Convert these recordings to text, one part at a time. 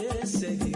te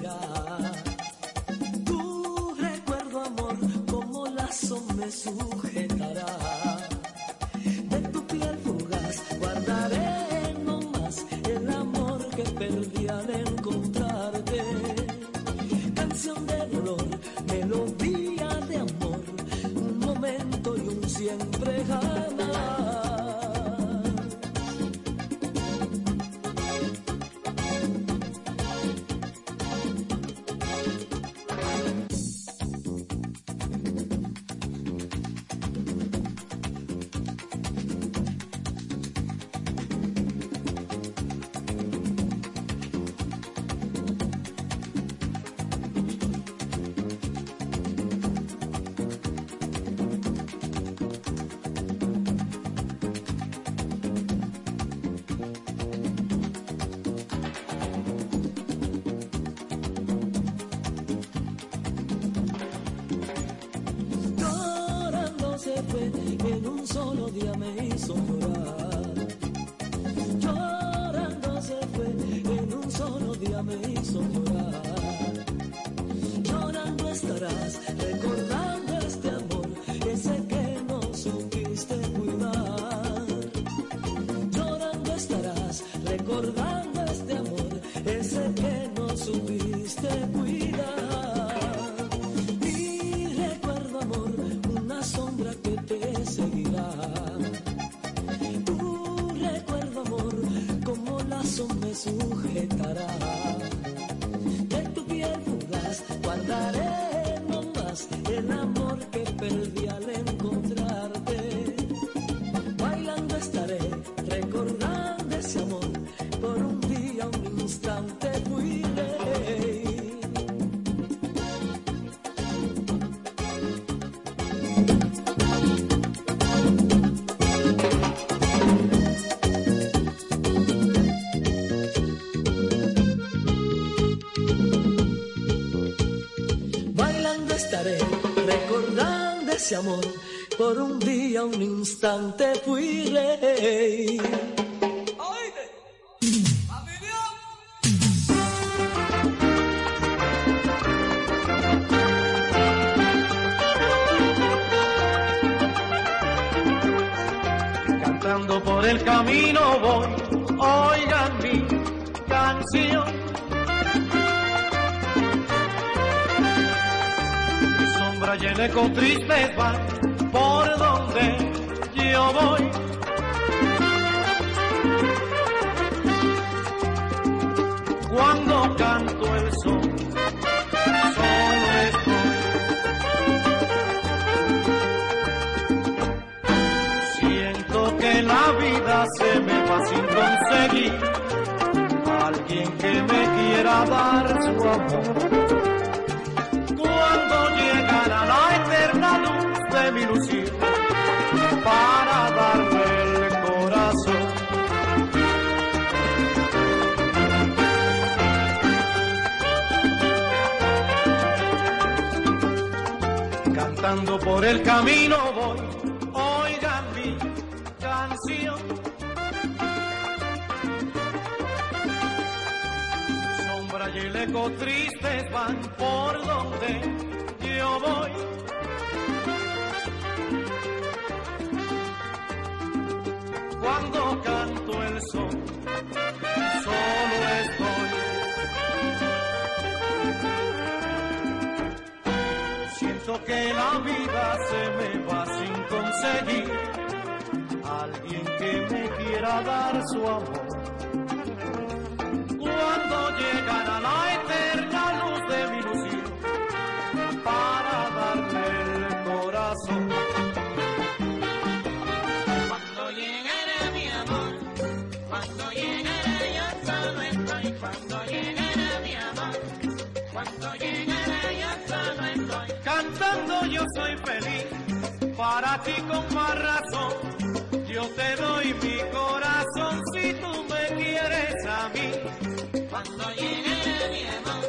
por un día, un instante fui rey. Cantando por el camino voy, oigan mi canción. Mi sombra y el eco tristes van conseguir alguien que me quiera dar su amor. Cuando llegará la eterna luz de mi ilusión para darle el corazón. Cantando por el camino voy, tristes van por donde yo voy. Cuando canto el sol, solo estoy. Siento que la vida se me va sin conseguir alguien que me quiera dar su amor. Feliz, para ti con más razón. Yo te doy mi corazón si tú me quieres a mí. Cuando llegará mi amor,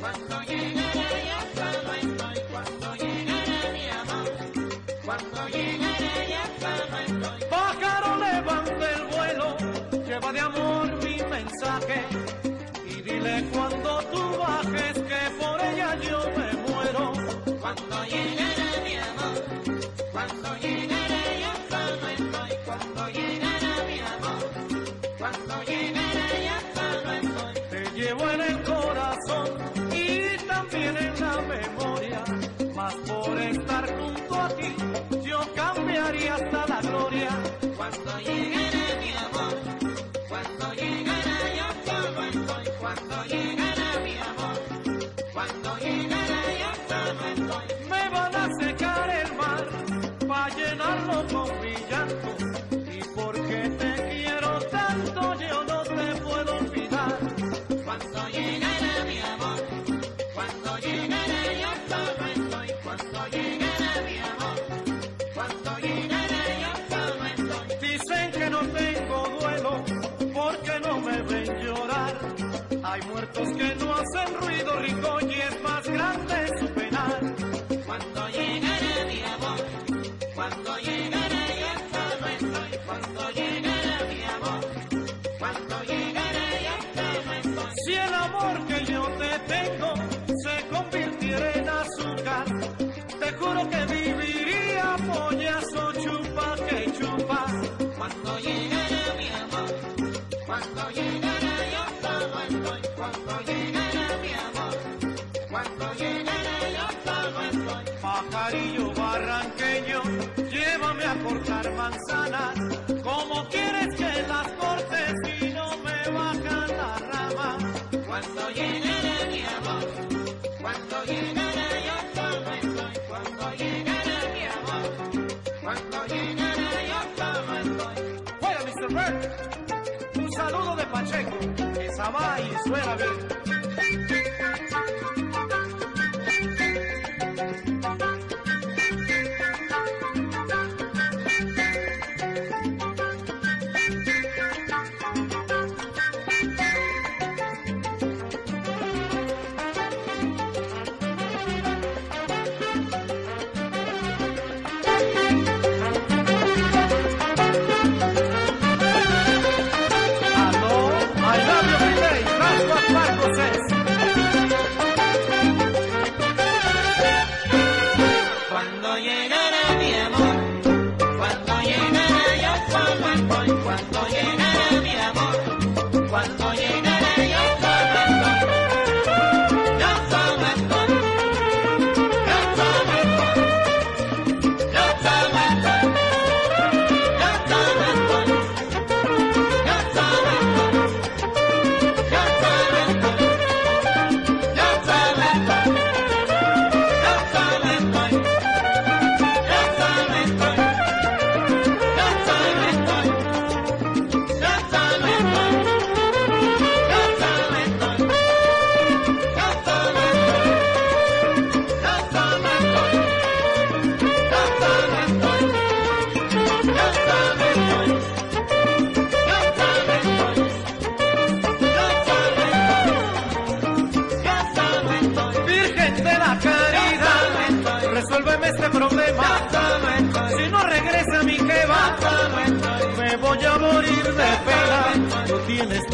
cuando llegará yo solo estoy, cuando llegará mi amor, cuando llegará yo solo estoy. Pájaro levanta el vuelo, lleva de amor mi mensaje y dile cuando nunca cuando llegué. Pacheco, esa va y suena bien.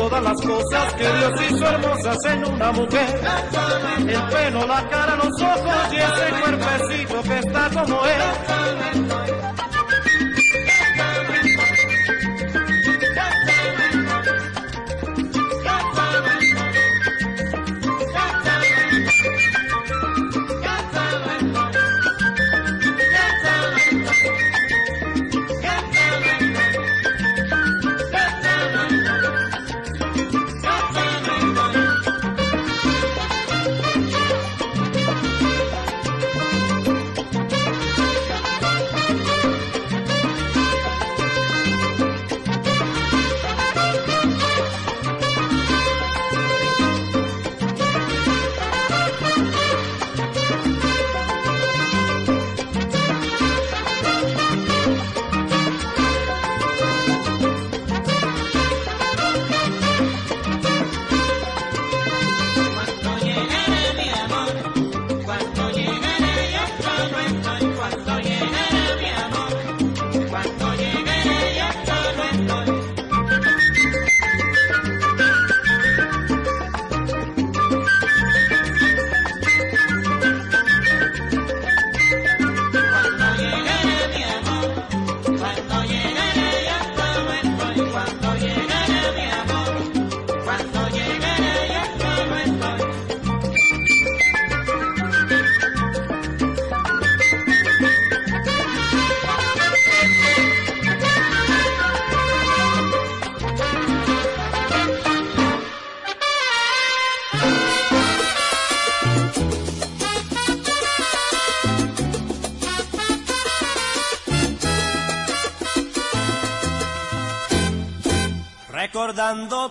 todas las cosas que Dios hizo hermosas en una mujer. El pelo, la cara, los ojos y ese cuerpecito que está como él. dando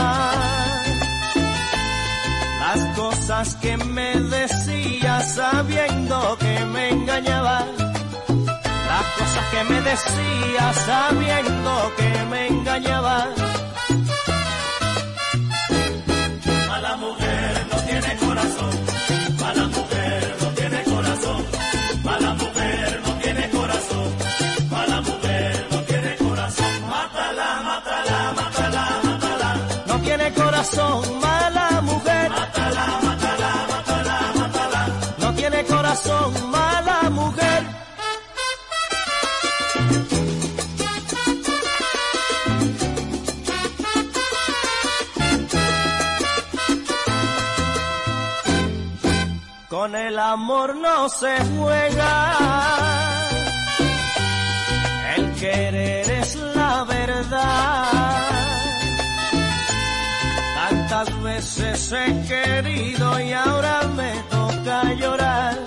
Que me decías sabiendo que me engañabas. Las cosas que me decías sabiendo que me engañabas. Mala mujer no tiene corazón, mala mujer no tiene corazón, mala mujer no tiene corazón, mala mujer no tiene corazón. Mátala, mátala, mátala, mátala. No tiene corazón, mala El amor no se juega. El querer es la verdad. Tantas veces he querido y ahora me toca llorar.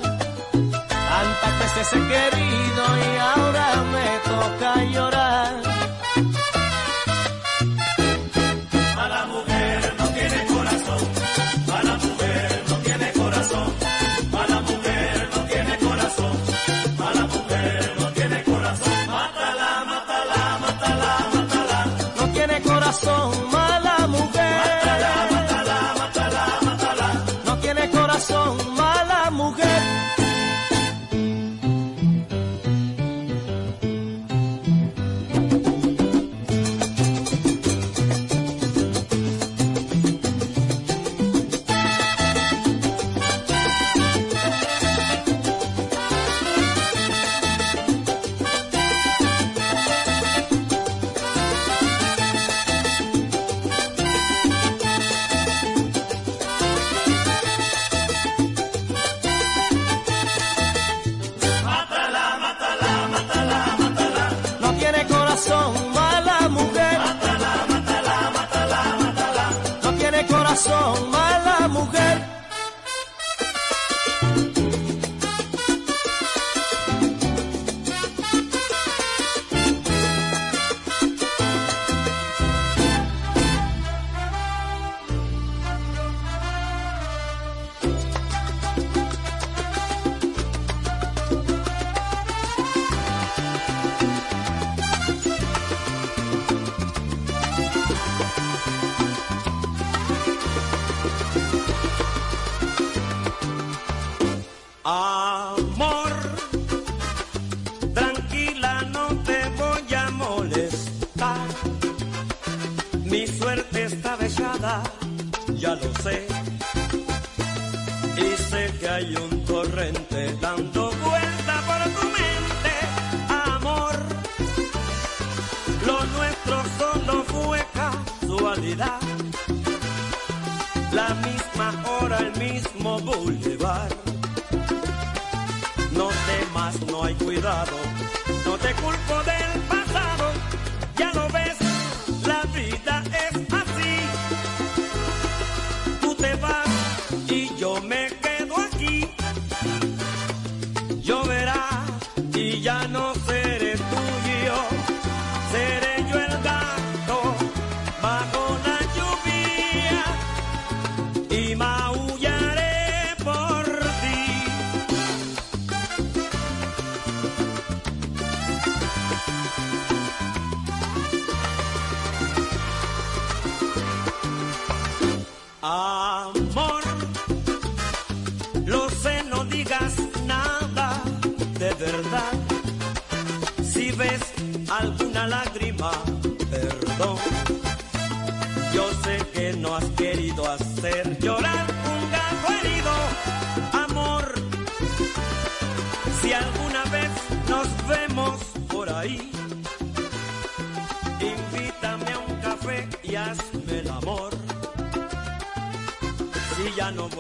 Tantas veces he querido y ahora me toca llorar.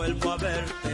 Vuelvo a verte,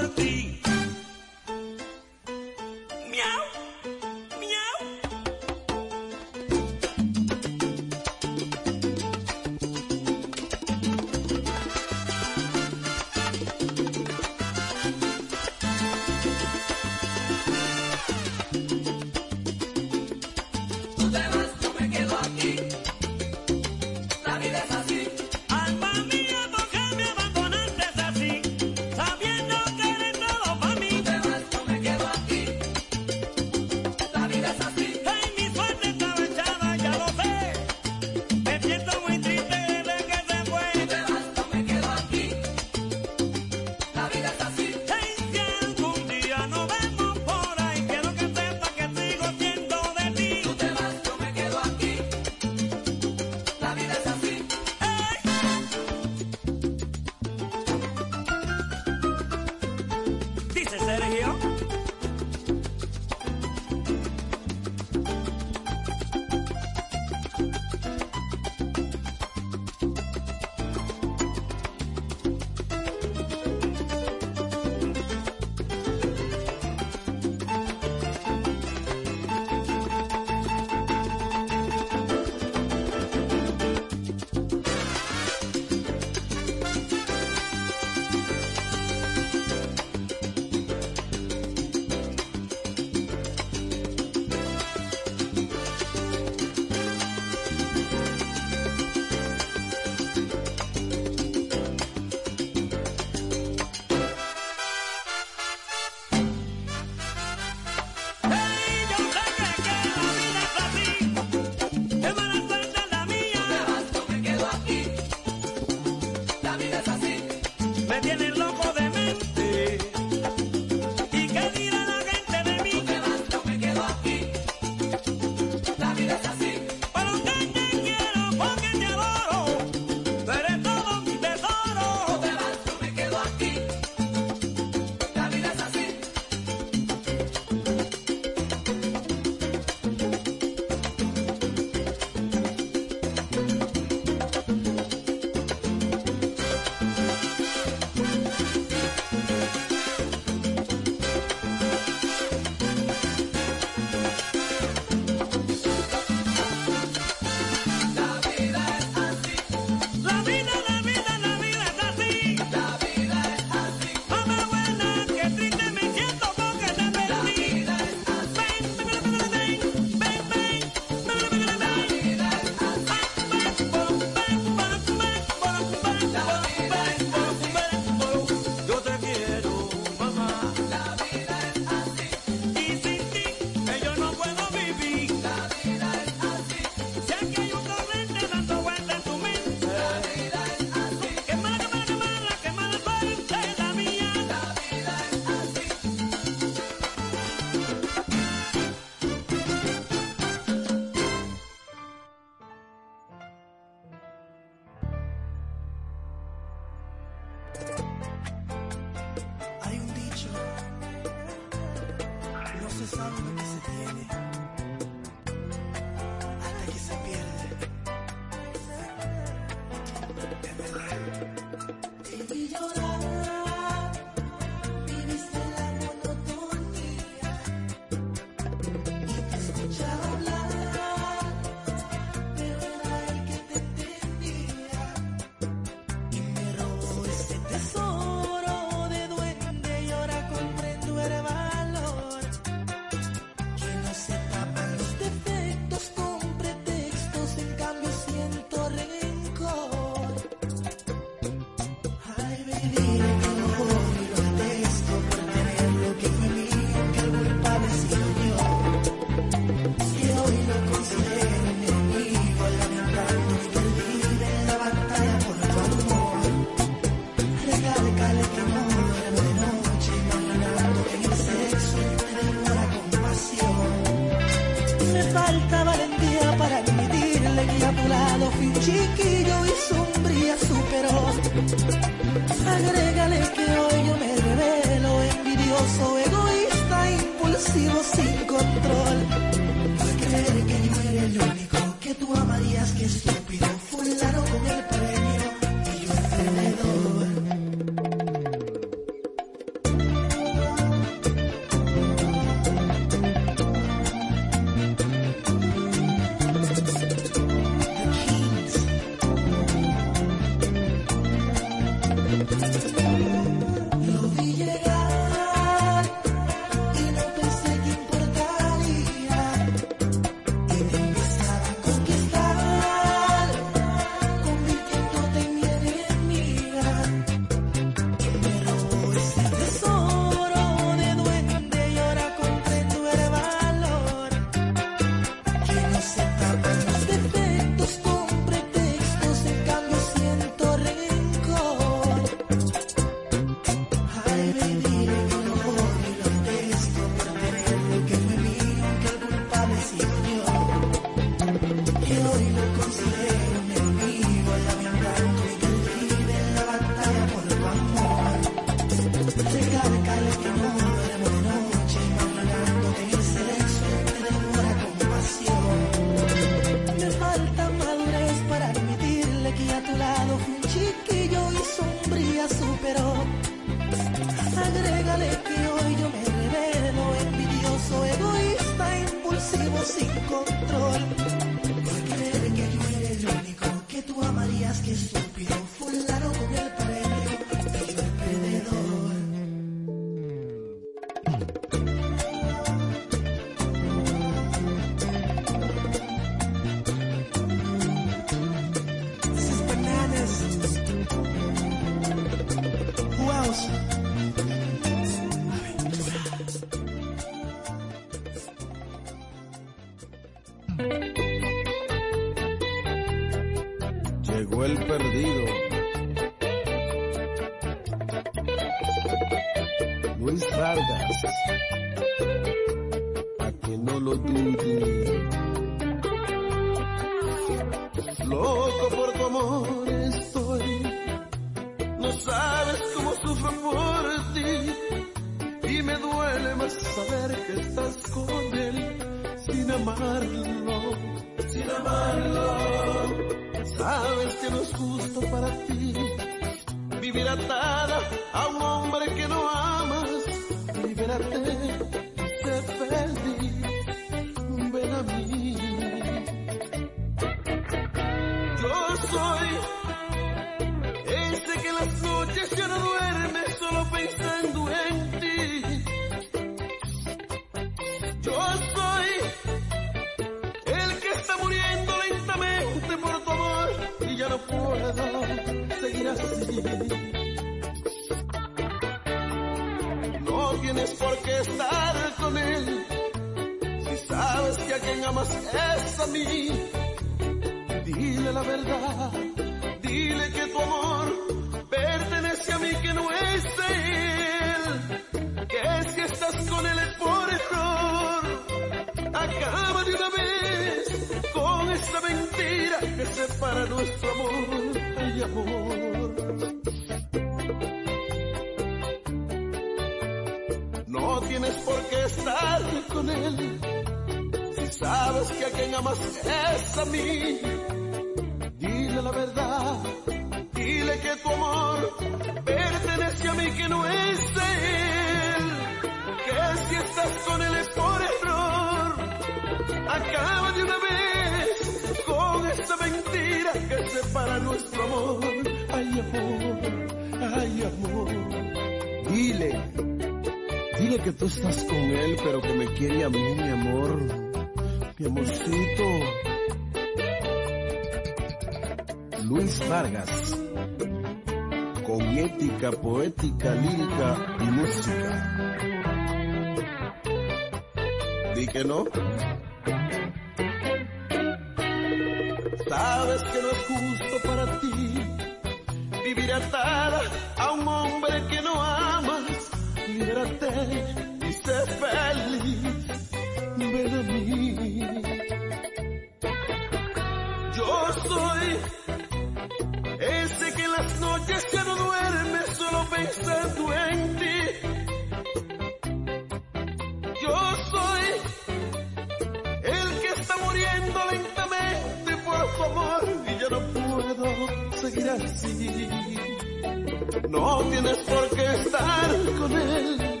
No tienes por qué estar con él.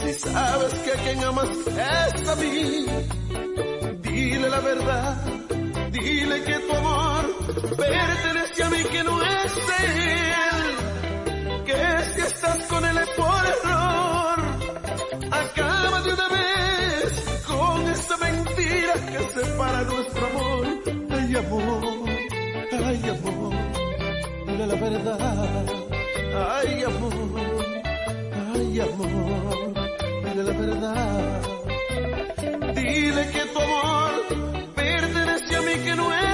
Si sabes que a quien amas es a mí, dile la verdad. Dile que tu amor pertenece a mí que no es él. Que si estás con él es por error. Acaba de una vez con esa mentira que separa nuestro amor. Ay amor, ay amor, dile la verdad. Ay, amor, ay, amor, dile la verdad. Dile que tu amor pertenece a mí que no es.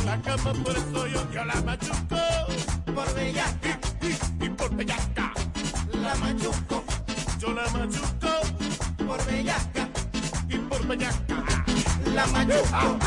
esa cama, por eso yo, yo la machuco. Por bellaca. Y, y, y por bellaca. La machuco. Yo la machuco. Por bellaca. Y por bellaca. La machuco.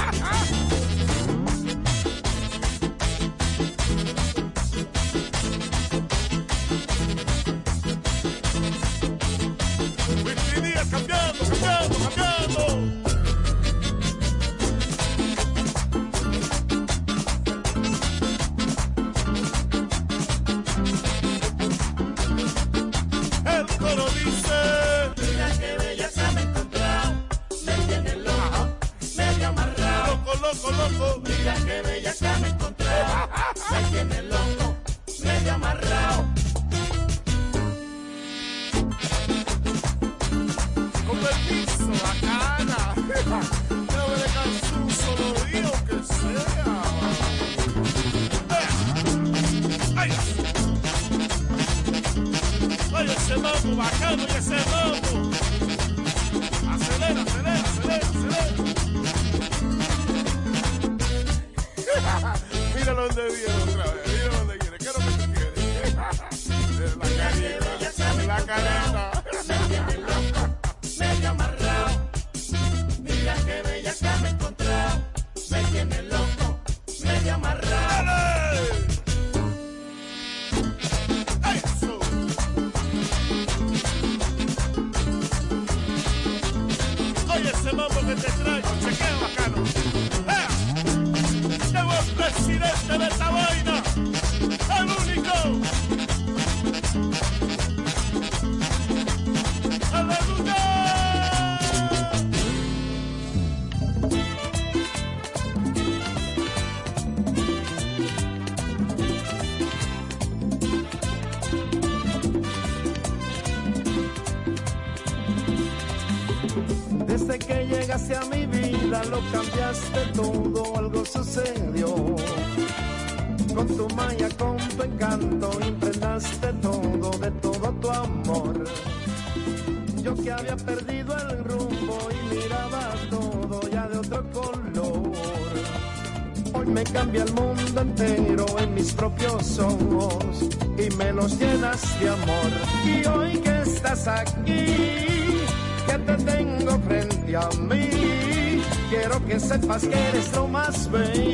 As que eles estão mais bem.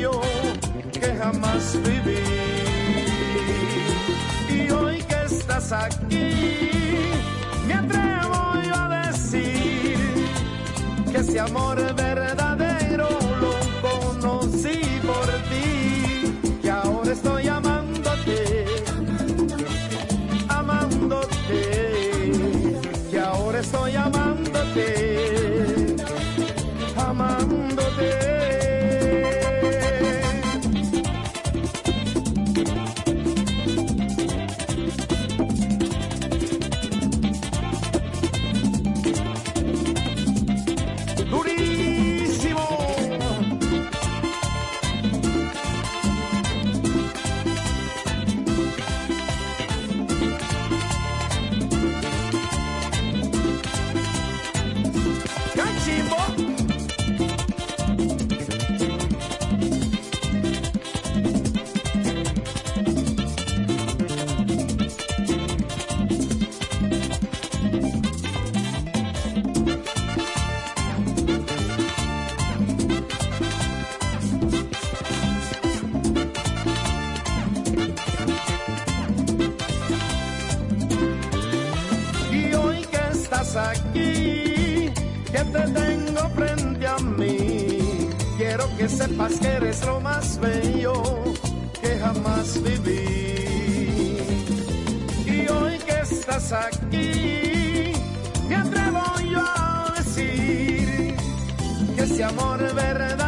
que sepas que eres lo más bello que jamás viví. Y hoy que estás aquí, me atrevo yo a decir que ese amor verdadero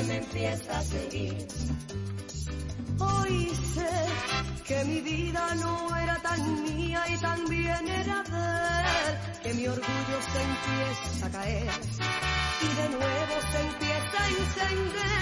y me empieza a seguir. Hoy sé que mi vida no era tan mía y también era de que mi orgullo se empieza a caer y de nuevo se empieza a encender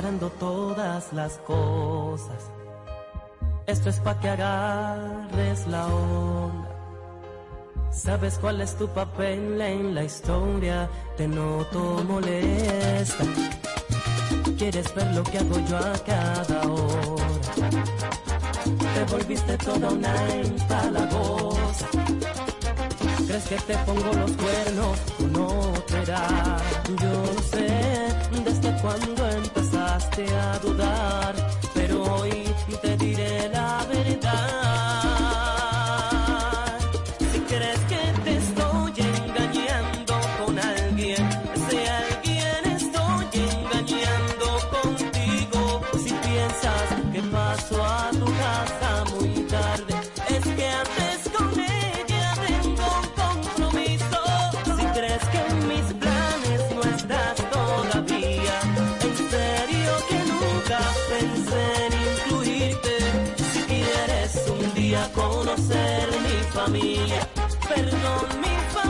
aclarando todas las cosas. Esto es para que agarres la onda. Sabes cuál es tu papel en la historia, te noto molesta. Quieres ver lo que hago yo a cada hora. Te volviste toda una empalagosa. Crees que te pongo los cuernos, no te da. Yo no sé desde cuándo llegaste a dudar, pero hoy te diré la verdad.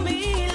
familia.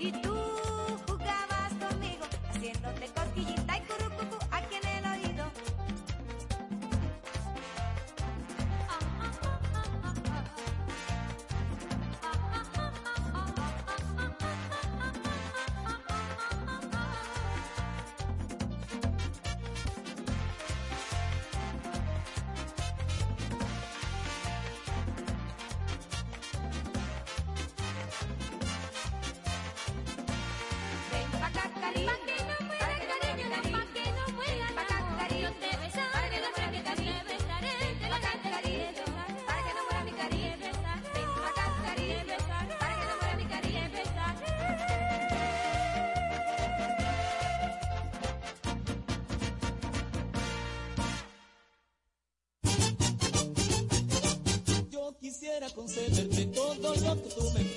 Иду. Quisiera concederte todo lo que tú me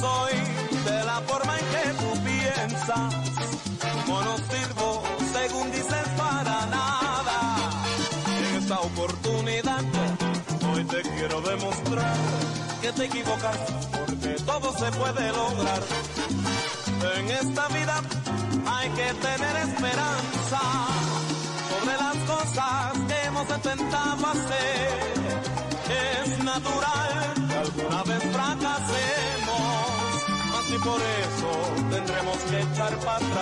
soy de la forma en que tú piensas. Como no sirvo, según dices, para nada. En esta oportunidad, hoy te quiero demostrar que te equivocas, porque todo se puede lograr. En esta vida hay que tener esperanza sobre las cosas que hemos intentado hacer. Es natural que alguna vez fracasé y por eso tendremos que echar para atrás.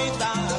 回答。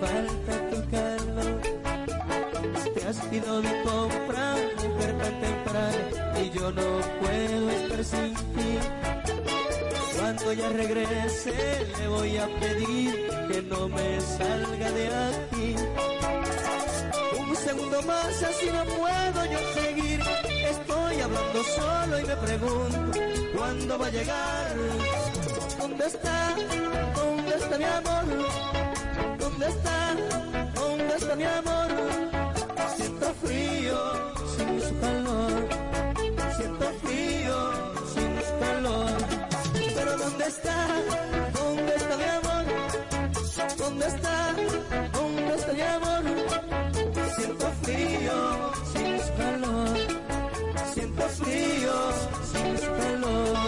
falta tu calma. Te has ido de compra, mujer tan temprana, y yo no puedo estar sin ti. Cuando ya regrese, le voy a pedir que no me salga de aquí. Un segundo más, así no puedo yo seguir. Estoy hablando solo y me pregunto cuándo va a llegar. ¿Dónde está? ¿Dónde está mi amor? está mi amor. Siento frío sin su calor. Siento frío sin su calor. Pero ¿dónde está? ¿Dónde está mi amor? ¿Dónde está? ¿Dónde está mi amor? Siento frío sin su calor. Siento frío sin su calor.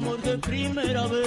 amor de primera vez.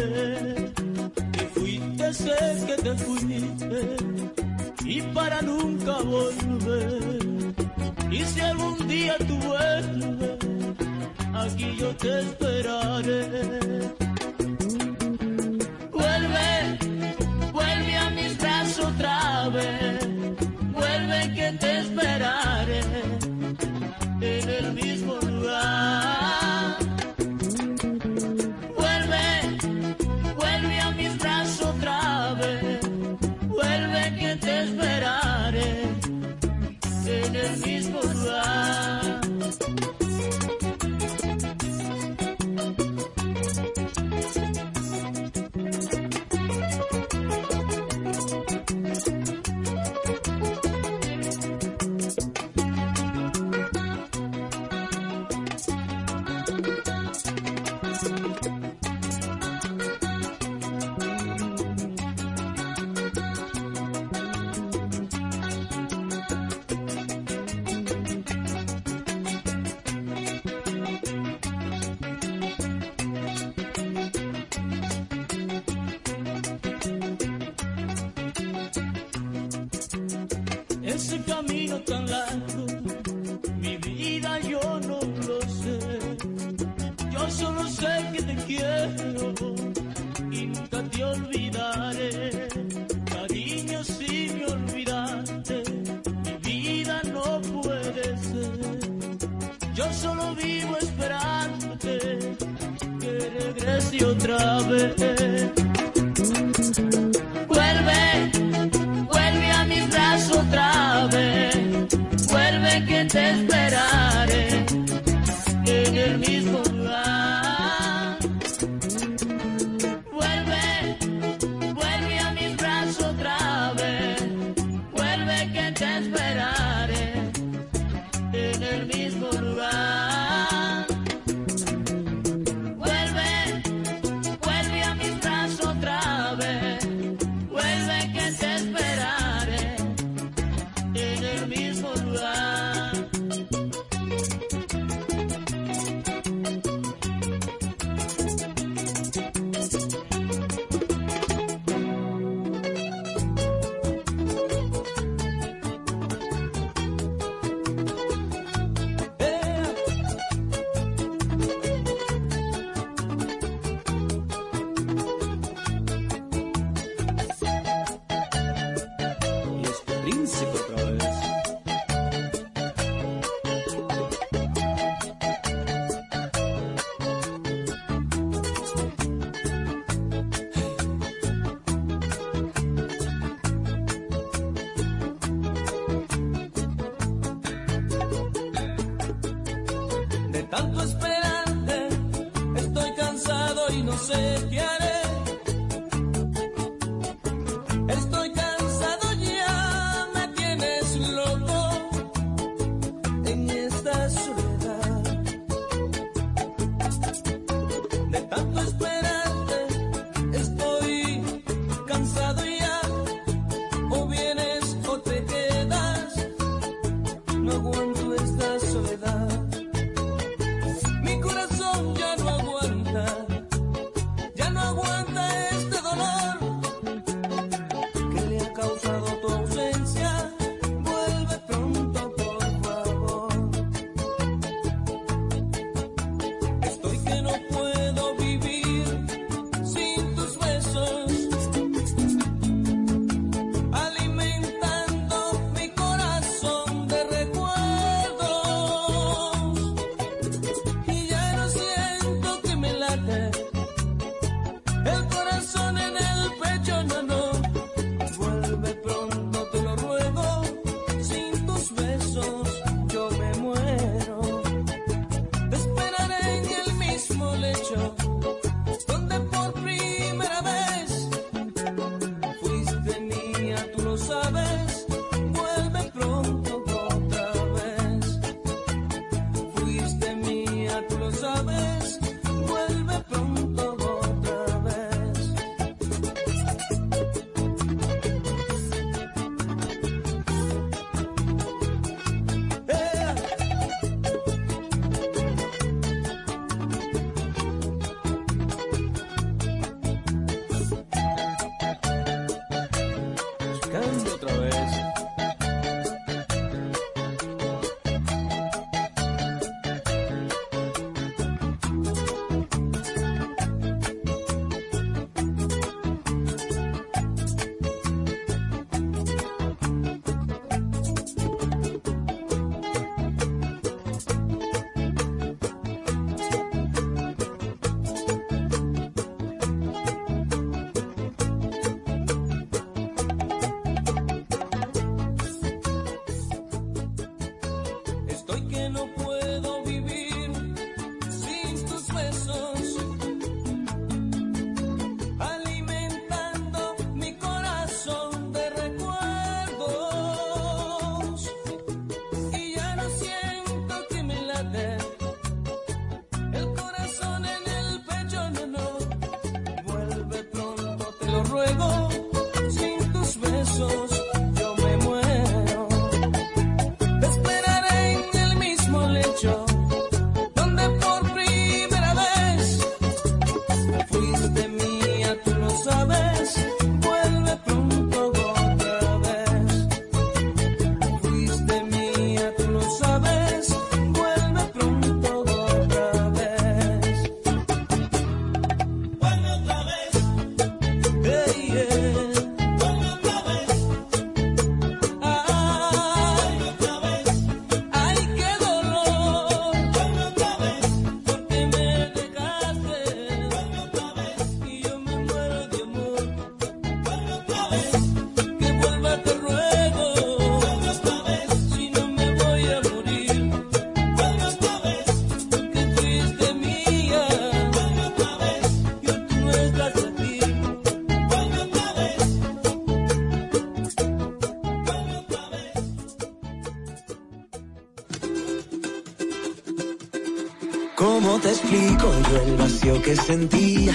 Explico yo el vacío que sentía?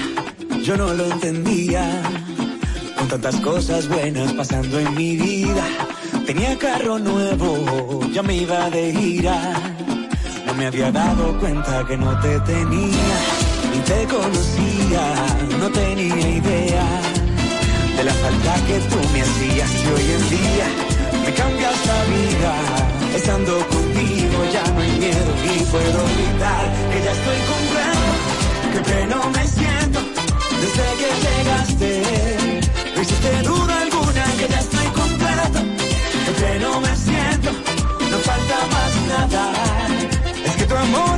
Yo no lo entendía. Con tantas cosas buenas pasando en mi vida. Tenía carro nuevo, ya me iba de gira. No me había dado cuenta que no te tenía. Ni te conocía, no tenía idea. De la falta que tú me hacías y hoy en día me cambias la vida. Estando ya no hay miedo y puedo gritar que ya estoy completo, que pleno me siento desde que llegaste. No hiciste duda alguna que ya estoy completo, que pleno me siento, no falta más nada. Es que tu amor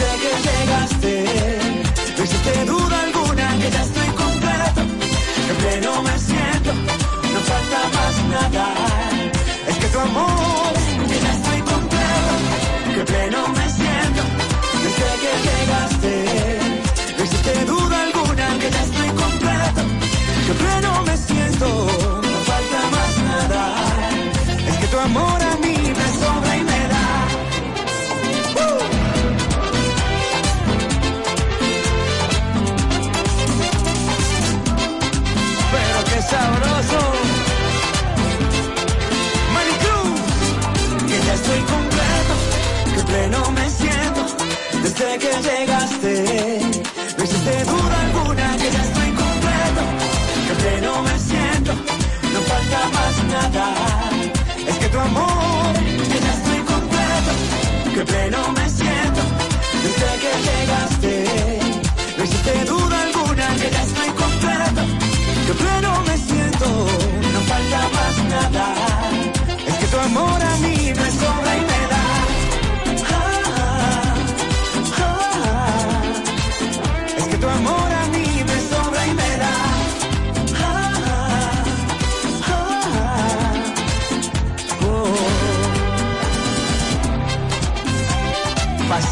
desde que llegaste. No hiciste duda alguna que ya estoy completo, que pleno me siento, no falta más nada. Es que tu amor, que ya estoy completo, que pleno me que llegaste. No hiciste duda alguna que ya estoy completo, que pleno me siento, no falta más nada. Es que tu amor, que ya estoy completo, que pleno me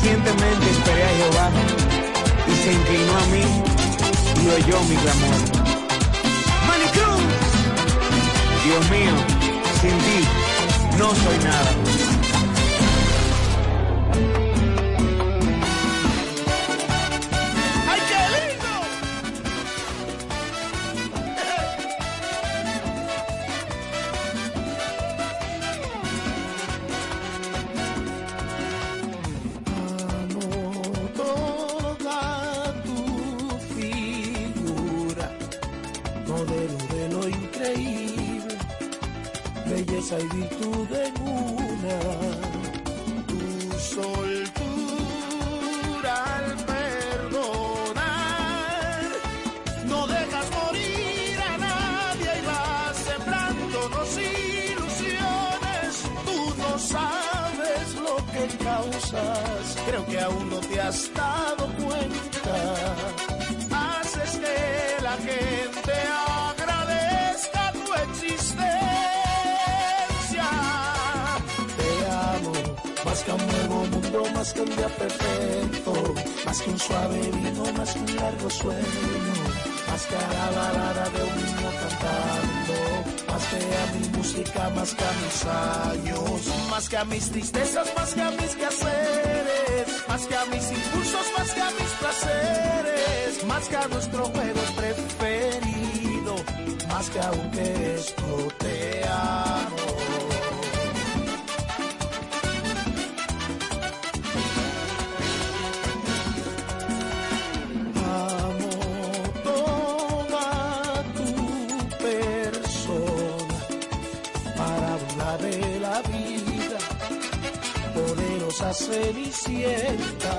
Pacientemente esperé a Jehová y se inclinó a mí y oyó mi clamor. Manicruz, Dios mío, sin ti no soy nada. Más que un día perfecto, más que un suave vino, más que un largo sueño, más que a la balada de un niño cantando, más que a mi música, más que a mis años, más que a mis tristezas, más que a mis quehaceres, más que a mis impulsos, más que a mis placeres, más que a nuestro juego preferido, más que te amo. Amo poderosa cenicienta,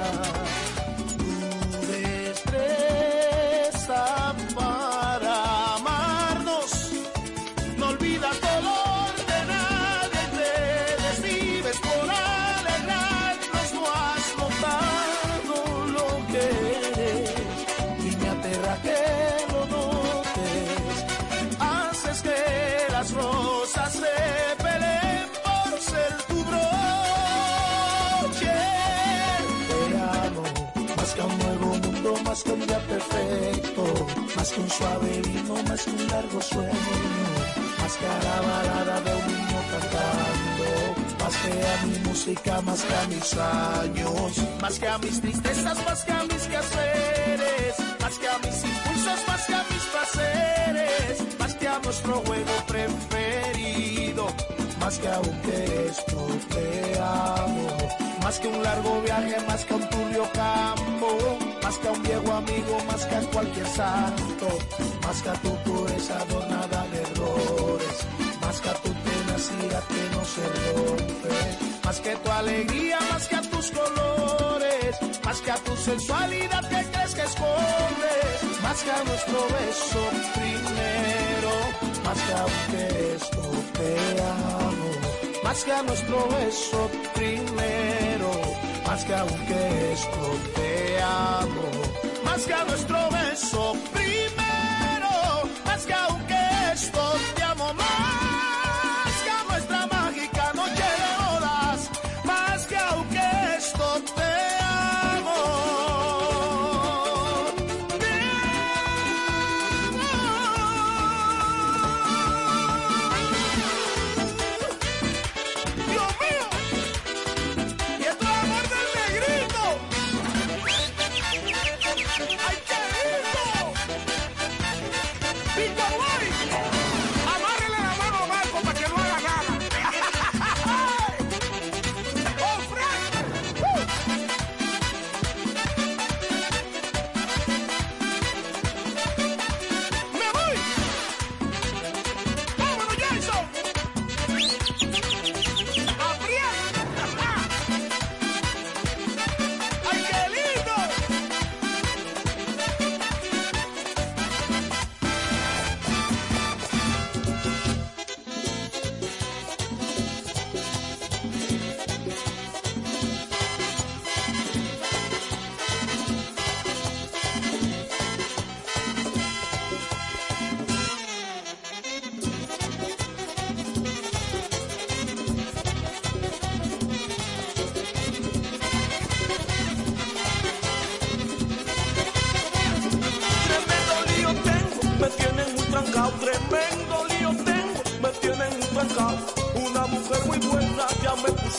más que un suave vino, más que un largo sueño, más que a la balada de un niño cantando, más que a mi música, más que a mis años, más que a mis tristezas, más que a mis quehaceres, más que a mis impulsos, más que a mis placeres, más que a nuestro juego preferido, más que aunque esto te amo, más que un largo viaje, más que un turbio campo, más que a un viejo amigo, más que a cualquier santo, más que a tu pureza adornada de errores, más que a tu tenacidad que no se rompe, más que tu alegría, más que a tus colores, más que a tu sensualidad que crees que escondes, más que a nuestro beso primero, más que aunque esto te amo, más que a nuestro beso primero, más que aunque esto te amo, más que a nuestro beso primero,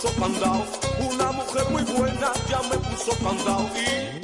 puso candado. Una mujer muy buena ya me puso candado. Y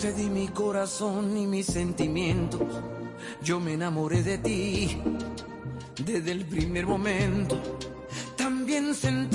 te di mi corazón y mis sentimientos. Yo me enamoré de ti desde el primer momento. También sentí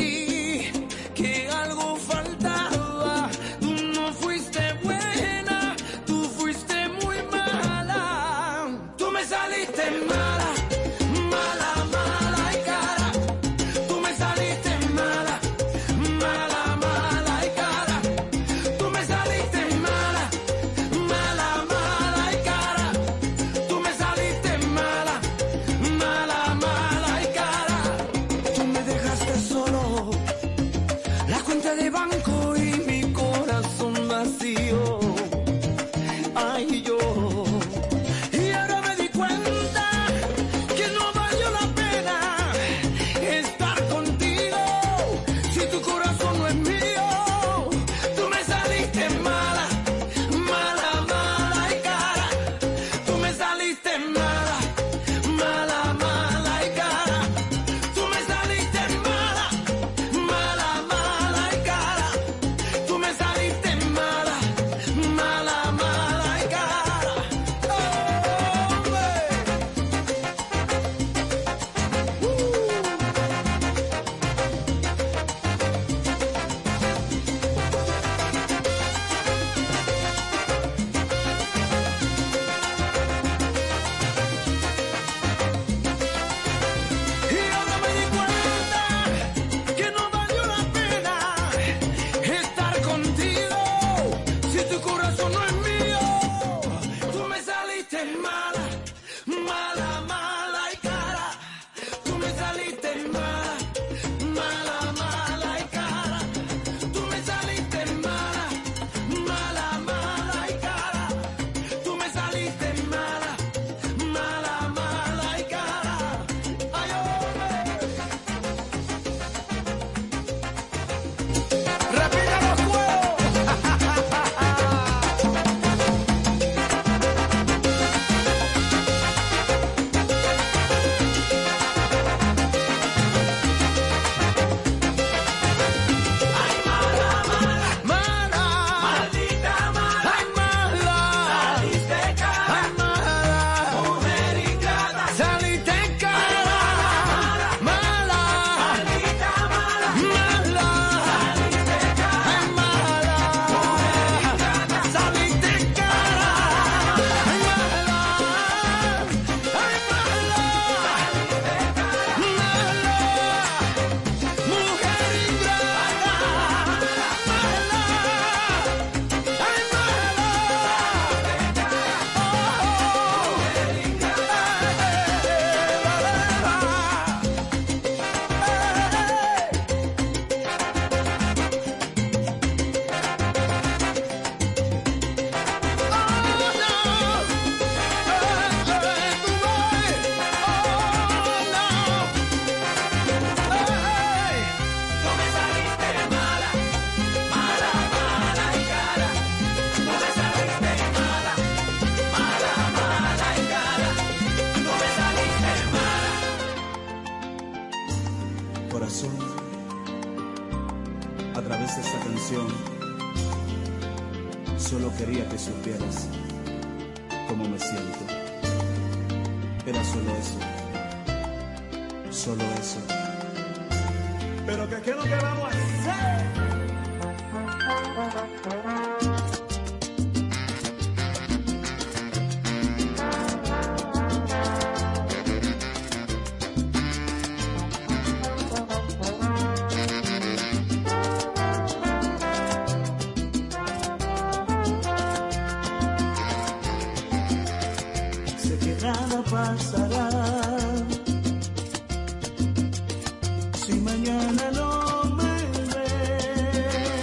si mañana no me ves?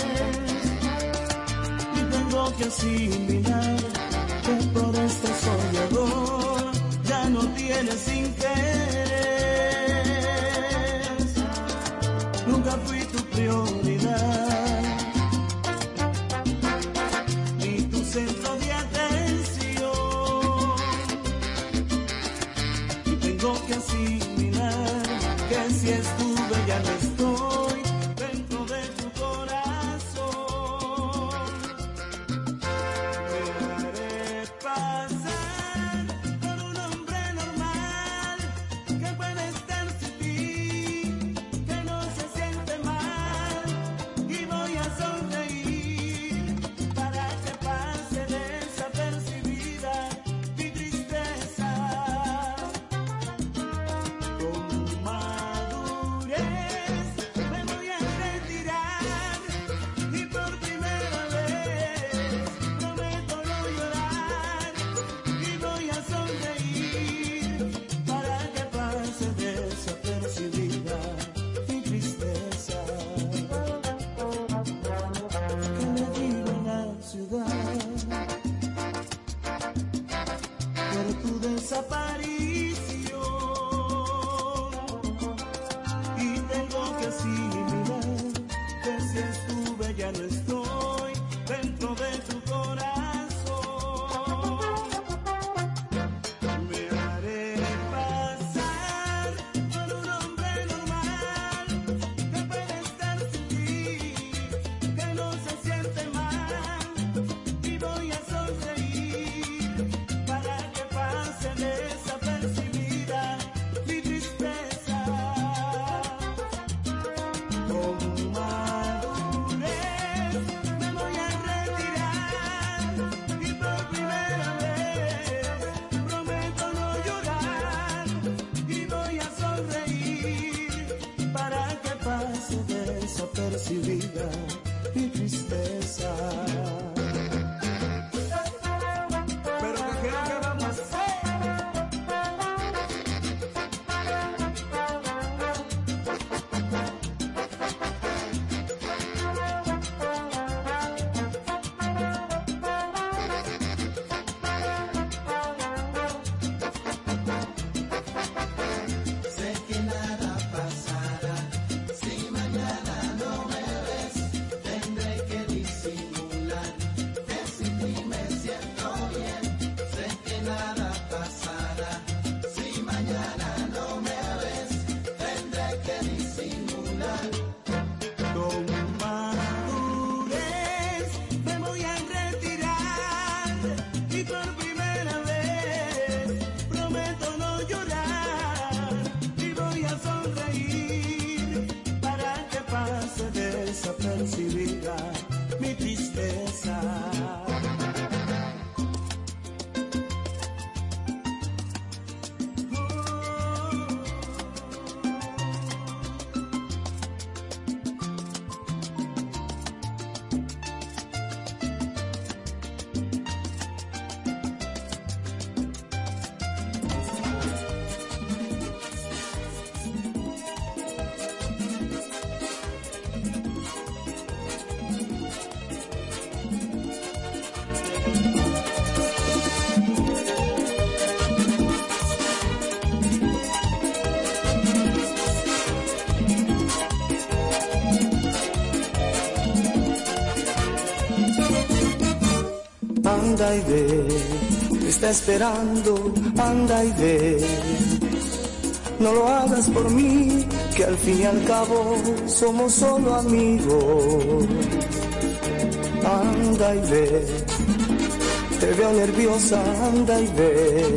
Y tengo que asimilar que por este soñador ya no tienes interés. Nunca fui tu prioridad. anda y ve, te está esperando, anda y ve. No lo hagas por mí, que al fin y al cabo somos solo amigos. Anda y ve, te veo nerviosa, anda y ve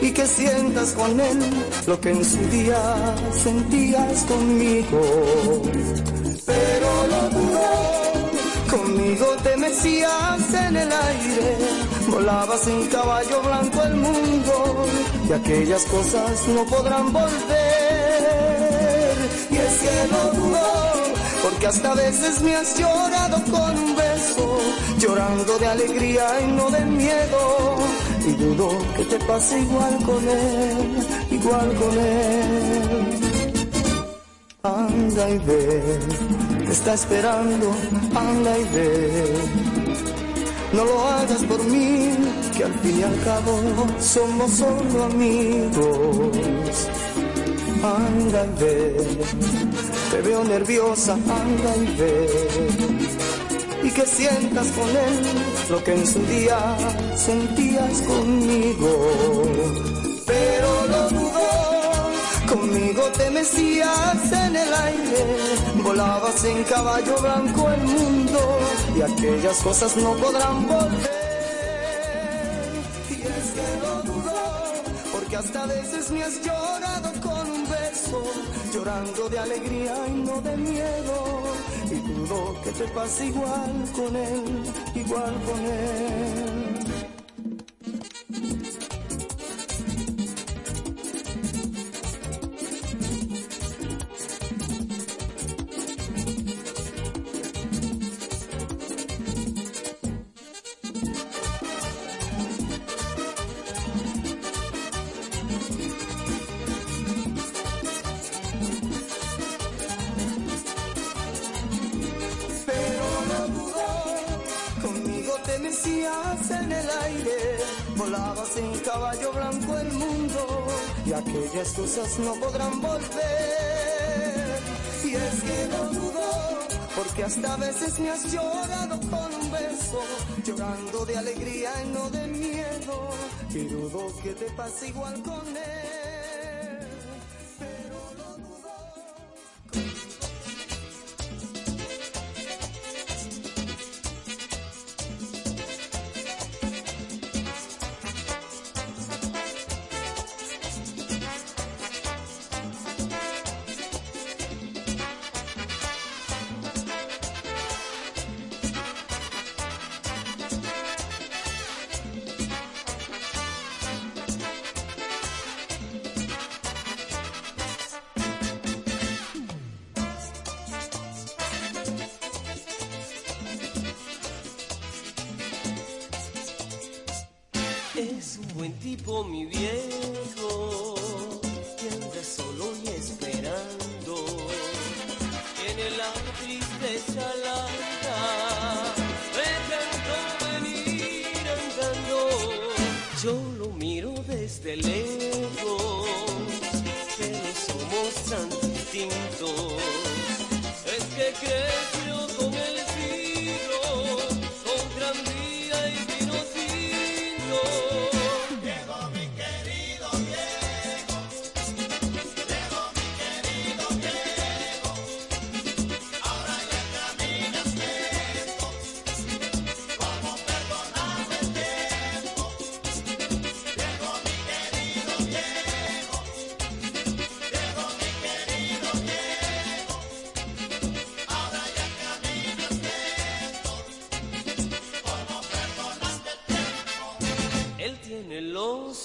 y que sientas con él lo que en su día sentías conmigo. Pero te mecías en el aire, volabas en caballo blanco el mundo y aquellas cosas no podrán volver. Y es que lo dudó, porque hasta a veces me has llorado con un beso, llorando de alegría y no de miedo. Y dudo que te pase igual con él, igual con él. Anda y ve, está esperando, anda y ve. No lo hagas por mí, que al fin y al cabo somos solo amigos. Anda y ve, te veo nerviosa, anda y ve. Y que sientas con él lo que en su día sentías conmigo. Pero lo dudó, conmigo te mecías en el aire, volabas en caballo blanco el mundo y aquellas cosas no podrán volver. Y es que lo dudó, porque hasta veces me has llorado con un beso, llorando de alegría y no de miedo. Y dudo que te pase igual con él, igual con él. No podrán volver. Y es que no dudó, porque hasta a veces me has llorado con un beso, llorando de alegría y no de miedo. Dudo que te pase igual con él.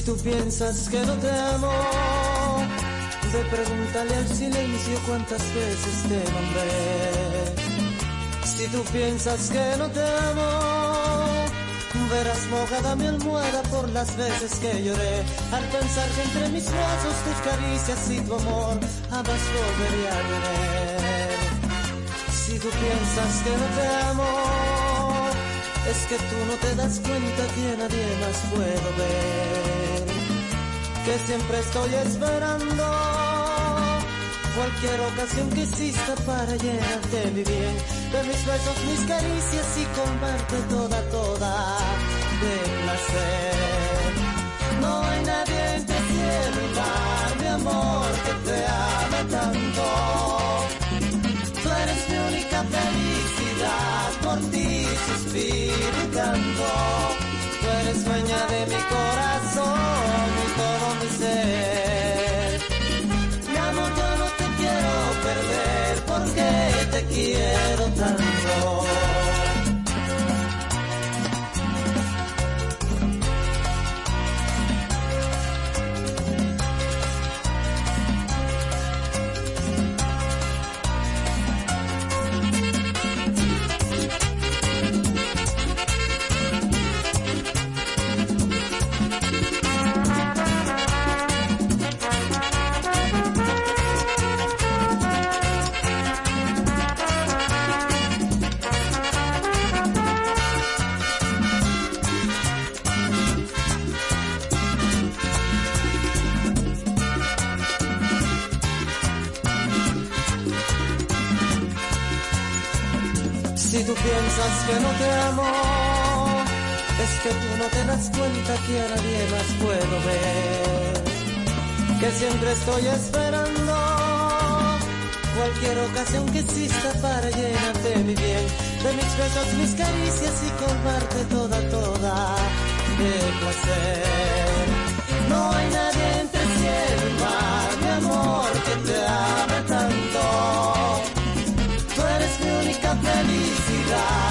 Si tú piensas que no te amo, ve pregúntale al silencio cuántas veces te nombré. Si tú piensas que no te amo, verás mojada mi almohada por las veces que lloré. Al pensar que entre mis brazos tus caricias y tu amor jamás volvería a tener. Si tú piensas que no te amo, es que tú no te das cuenta que nadie más puedo ver. Que siempre estoy esperando cualquier ocasión que exista para llenarte mi bien. De mis besos, mis caricias y comerte toda, toda de placer. No hay nadie y mar, mi amor, que te ame tanto. Tú eres mi única felicidad, por ti suspiro y. Tú eres dueña de mi corazón quiero tanto. Que no te amo, es que tú no te das cuenta que a nadie más puedo ver. Que siempre estoy esperando cualquier ocasión que exista para llenarte mi bien. De mis besos, mis caricias y colmarte toda, toda de placer. No hay nadie entre el cielo y mi amor, que te ame tanto. Tú eres mi única felicidad,